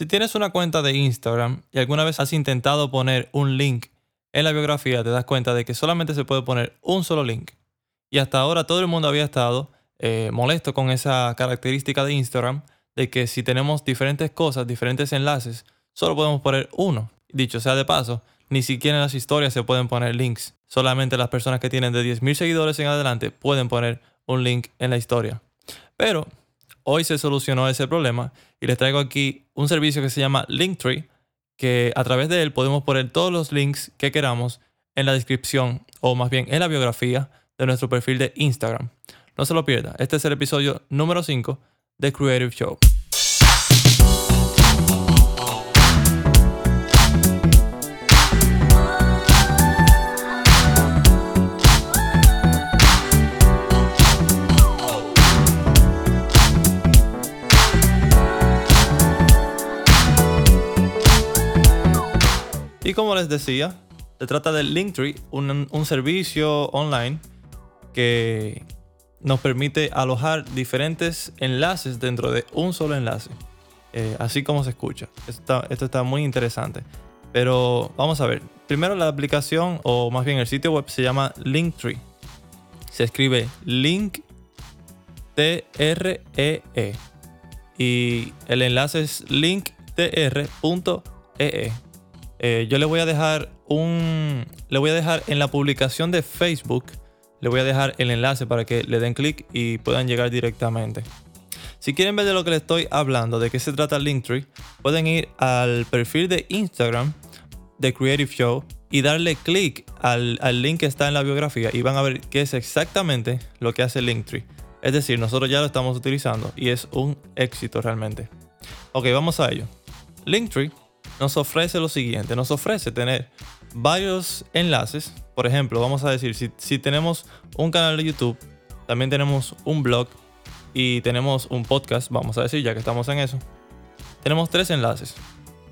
Si tienes una cuenta de Instagram y alguna vez has intentado poner un link en la biografía, te das cuenta de que solamente se puede poner un solo link. Y hasta ahora todo el mundo había estado eh, molesto con esa característica de Instagram de que si tenemos diferentes cosas, diferentes enlaces, solo podemos poner uno. Dicho sea de paso, ni siquiera en las historias se pueden poner links. Solamente las personas que tienen de 10.000 seguidores en adelante pueden poner un link en la historia. Pero hoy se solucionó ese problema y les traigo aquí un servicio que se llama Linktree, que a través de él podemos poner todos los links que queramos en la descripción o más bien en la biografía de nuestro perfil de Instagram. No se lo pierda, este es el episodio número 5 de Creative Show. Y como les decía, se trata del Linktree, un, servicio online que nos permite alojar diferentes enlaces dentro de un solo enlace. Eh, así como se escucha. Esto está, muy interesante. Pero vamos a ver. Primero la aplicación o más bien el sitio web se llama Linktree. Se escribe Link E E y el enlace es linktr.ee. Eh, yo le voy a dejar un. Le voy a dejar en la publicación de Facebook. Le voy a dejar el enlace para que le den clic y puedan llegar directamente. Si quieren ver de lo que les estoy hablando, de qué se trata Linktree, pueden ir al perfil de Instagram de Creative Show y darle clic al, al, link que está en la biografía y van a ver qué es exactamente lo que hace Linktree. Es decir, nosotros ya lo estamos utilizando y es un éxito realmente. Ok, vamos a ello. Linktree nos ofrece lo siguiente, nos ofrece tener varios enlaces. Por ejemplo, vamos a decir, si, tenemos un canal de YouTube, también tenemos un blog y tenemos un podcast, vamos a decir, ya que estamos en eso. Tenemos tres enlaces.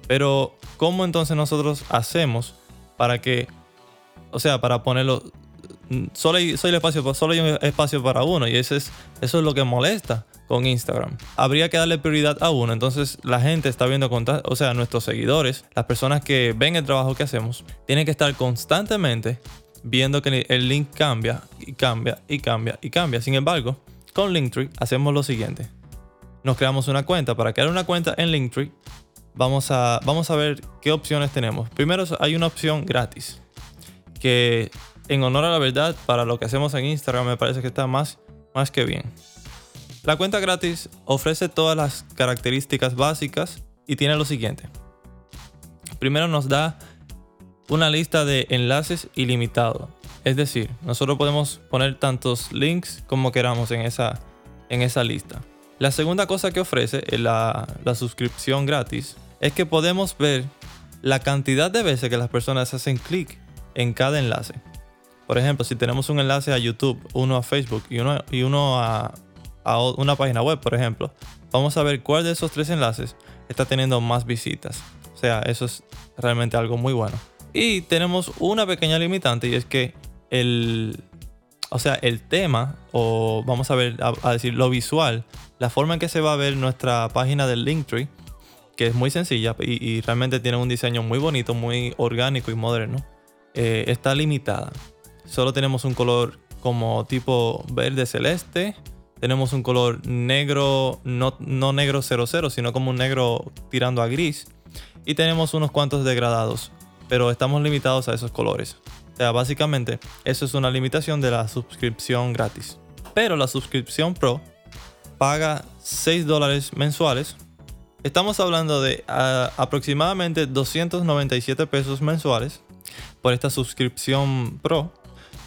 Pero, ¿cómo entonces nosotros hacemos para que, o sea, para ponerlo, solo hay, espacio, solo hay un espacio para uno y ese es, eso es lo que molesta con Instagram. Habría que darle prioridad a uno, entonces la gente está viendo, o sea, nuestros seguidores, las personas que ven el trabajo que hacemos, tienen que estar constantemente viendo que el link cambia y cambia y cambia y cambia. Sin embargo, con Linktree hacemos lo siguiente. Nos creamos una cuenta. Para crear una cuenta en Linktree, vamos a, vamos a ver qué opciones tenemos. Primero hay una opción gratis, que en honor a la verdad, para lo que hacemos en Instagram me parece que está más, más que bien. La cuenta gratis ofrece todas las características básicas y tiene lo siguiente. Primero nos da una lista de enlaces ilimitado. Es decir, nosotros podemos poner tantos links como queramos en esa, en esa lista. La segunda cosa que ofrece la, la suscripción gratis es que podemos ver la cantidad de veces que las personas hacen clic en cada enlace. Por ejemplo, si tenemos un enlace a YouTube, uno a Facebook y uno, y uno a, a una página web, por ejemplo, vamos a ver cuál de esos tres enlaces está teniendo más visitas. O sea, eso es realmente algo muy bueno. Y tenemos una pequeña limitante y es que el, o sea, el tema, o vamos a ver, a, decir lo visual, la forma en que se va a ver nuestra página del Linktree, que es muy sencilla y, realmente tiene un diseño muy bonito, muy orgánico y moderno, eh, está limitada. Solo tenemos un color como tipo verde celeste, tenemos un color negro, no, no negro 00, sino como un negro tirando a gris. Y tenemos unos cuantos degradados, pero estamos limitados a esos colores. O sea, básicamente, eso es una limitación de la suscripción gratis. Pero la suscripción Pro paga 6 dólares mensuales. Estamos hablando de ah, aproximadamente 297 pesos mensuales por esta suscripción Pro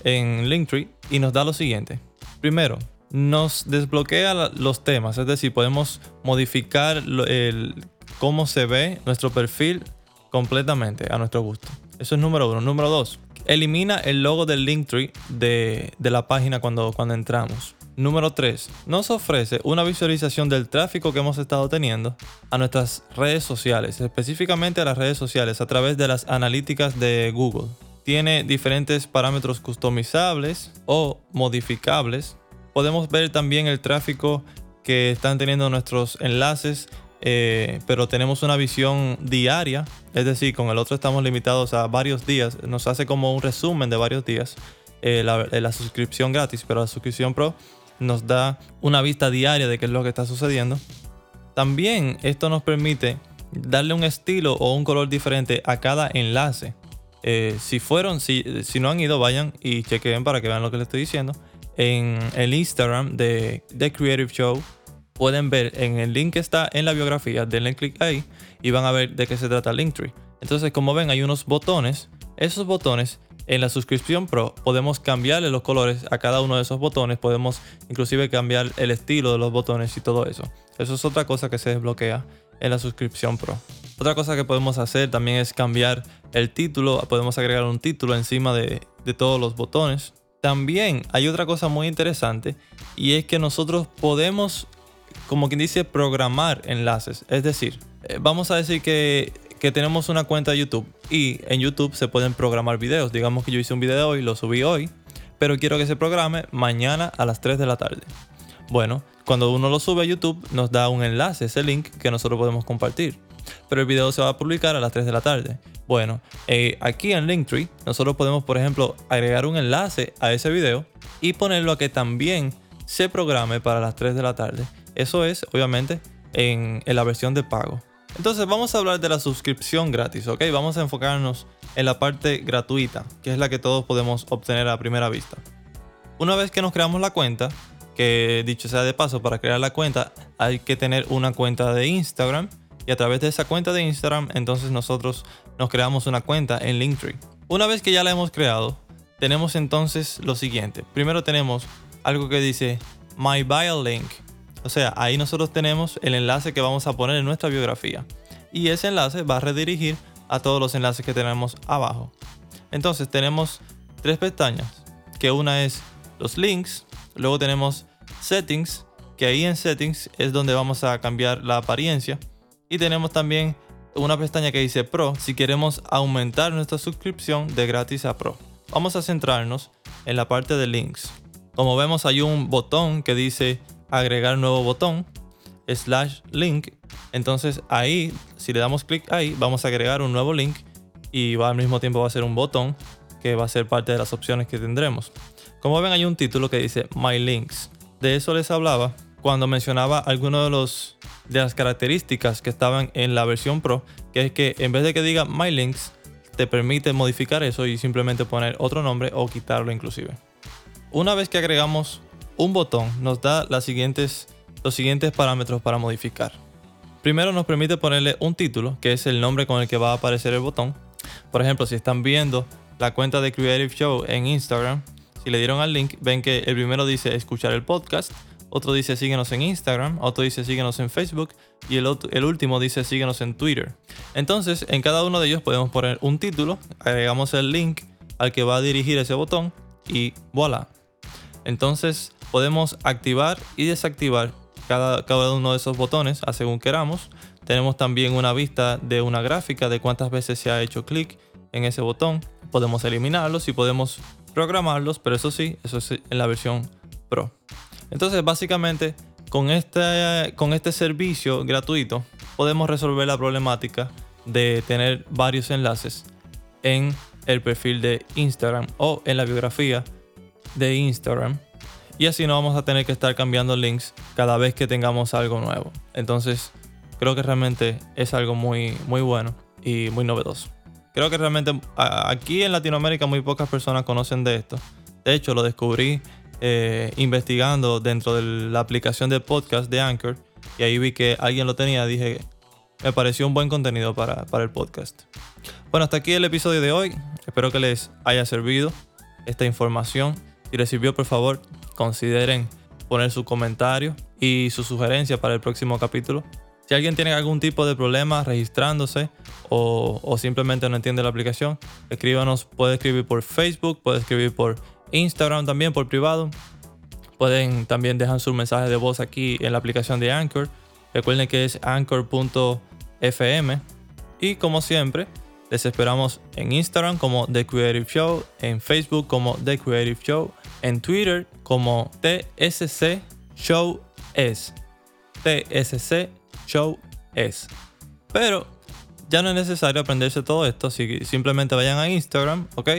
en Linktree y nos da lo siguiente. Primero, nos desbloquea los temas, es decir, podemos modificar el, cómo se ve nuestro perfil completamente a nuestro gusto. Eso es número uno. Número dos, elimina el logo del Linktree de, de la página cuando, cuando entramos. Número 3. Nos ofrece una visualización del tráfico que hemos estado teniendo a nuestras redes sociales, específicamente a las redes sociales a través de las analíticas de Google. Tiene diferentes parámetros customizables o modificables podemos ver también el tráfico que están teniendo nuestros enlaces eh, pero tenemos una visión diaria, es decir, con el otro estamos limitados a varios días, nos hace como un resumen de varios días eh, la, suscripción gratis, pero la suscripción pro nos da una vista diaria de qué es lo que está sucediendo. También esto nos permite darle un estilo o un color diferente a cada enlace. Eh, si fueron, si, si no han ido, vayan y chequen para que vean lo que les estoy diciendo. En el Instagram de The Creative Show pueden ver en el link que está en la biografía, denle clic ahí y van a ver de qué se trata Linktree. Entonces, como ven, hay unos botones. Esos botones en la suscripción Pro podemos cambiarle los colores a cada uno de esos botones. Podemos inclusive cambiar el estilo de los botones y todo eso. Eso es otra cosa que se desbloquea en la suscripción Pro. Otra cosa que podemos hacer también es cambiar el título. Podemos agregar un título encima de, de todos los botones. También hay otra cosa muy interesante y es que nosotros podemos como quien dice, programar enlaces. Es decir, eh, vamos a decir que, tenemos una cuenta de YouTube y en YouTube se pueden programar videos. Digamos que yo hice un video hoy, lo subí hoy, pero quiero que se programe mañana a las 3 de la tarde. Bueno, cuando uno lo sube a YouTube nos da un enlace, ese link que nosotros podemos compartir. Pero el video se va a publicar a las 3 de la tarde. Bueno, eh, aquí en Linktree nosotros podemos, por ejemplo, agregar un enlace a ese video y ponerlo a que también se programe para las 3 de la tarde. Eso es, obviamente, en, la versión de pago. Entonces vamos a hablar de la suscripción gratis, ¿ok? Vamos a enfocarnos en la parte gratuita, que es la que todos podemos obtener a primera vista. Una vez que nos creamos la cuenta, que dicho sea de paso, para crear la cuenta hay que tener una cuenta de Instagram y a través de esa cuenta de Instagram entonces nosotros nos creamos una cuenta en Linktree. Una vez que ya la hemos creado, tenemos entonces lo siguiente. Primero tenemos algo que dice My Bio Link o sea, ahí nosotros tenemos el enlace que vamos a poner en nuestra biografía. Y ese enlace va a redirigir a todos los enlaces que tenemos abajo. Entonces tenemos tres pestañas, que una es los links, luego tenemos settings, que ahí en settings es donde vamos a cambiar la apariencia. Y tenemos también una pestaña que dice Pro si queremos aumentar nuestra suscripción de gratis a Pro. Vamos a centrarnos en la parte de links. Como vemos hay un botón que dice agregar nuevo botón slash link. Entonces ahí, si le damos clic ahí, vamos a agregar un nuevo link y va al mismo tiempo va a ser un botón que va a ser parte de las opciones que tendremos. Como ven hay un título que dice My Links. De eso les hablaba cuando mencionaba algunas de, las características que estaban en la versión Pro, que es que en vez de que diga My Links, te permite modificar eso y simplemente poner otro nombre o quitarlo inclusive. Una vez que agregamos un botón nos da los siguientes parámetros para modificar. Primero nos permite ponerle un título, que es el nombre con el que va a aparecer el botón. Por ejemplo, si están viendo la cuenta de Creative Show en Instagram, si le dieron al link, ven que el primero dice escuchar el podcast, otro dice síguenos en Instagram, otro dice síguenos en Facebook y el, último dice síguenos en Twitter. Entonces, en cada uno de ellos podemos poner un título, agregamos el link al que va a dirigir ese botón y voilà. Entonces, podemos activar y desactivar cada, uno de esos botones según queramos. Tenemos también una vista de una gráfica de cuántas veces se ha hecho clic en ese botón. Podemos eliminarlos y podemos programarlos, pero eso sí, eso es en la versión Pro. Entonces, básicamente, con este, con este servicio gratuito, podemos resolver la problemática de tener varios enlaces en el perfil de Instagram o en la biografía de Instagram y así no vamos a tener que estar cambiando links cada vez que tengamos algo nuevo. Entonces, creo que realmente es algo muy, muy bueno y muy novedoso. Creo que realmente aquí en Latinoamérica muy pocas personas conocen de esto. De hecho, lo descubrí eh, investigando dentro de la aplicación de podcast de Anchor y ahí vi que alguien lo tenía. Dije, me pareció un buen contenido para, para el podcast. Bueno, hasta aquí el episodio de hoy. Espero que les haya servido esta información. Si les sirvió, por favor, consideren poner su comentario y su sugerencia para el próximo capítulo. Si alguien tiene algún tipo de problema registrándose o, simplemente no entiende la aplicación, escríbanos. Puede escribir por Facebook, puede escribir por Instagram también, por privado. Pueden también dejar su mensaje de voz aquí en la aplicación de Anchor. Recuerden que es anchor.fm. Y como siempre, les esperamos en Instagram como The Creative Show, en Facebook como The Creative Show en Twitter como TSC Show S. TSC Show es. Pero ya no es necesario aprenderse todo esto, si simplemente vayan a Instagram, ¿ok?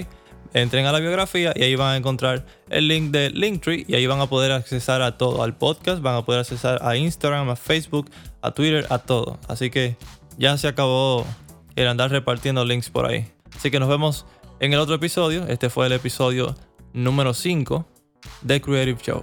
Entren a la biografía y ahí van a encontrar el link de Linktree y ahí van a poder accesar a todo, al podcast, van a poder accesar a Instagram, a Facebook, a Twitter, a todo. Así que ya se acabó el andar repartiendo links por ahí. Así que nos vemos en el otro episodio. Este fue el episodio número 5 de Creative Show.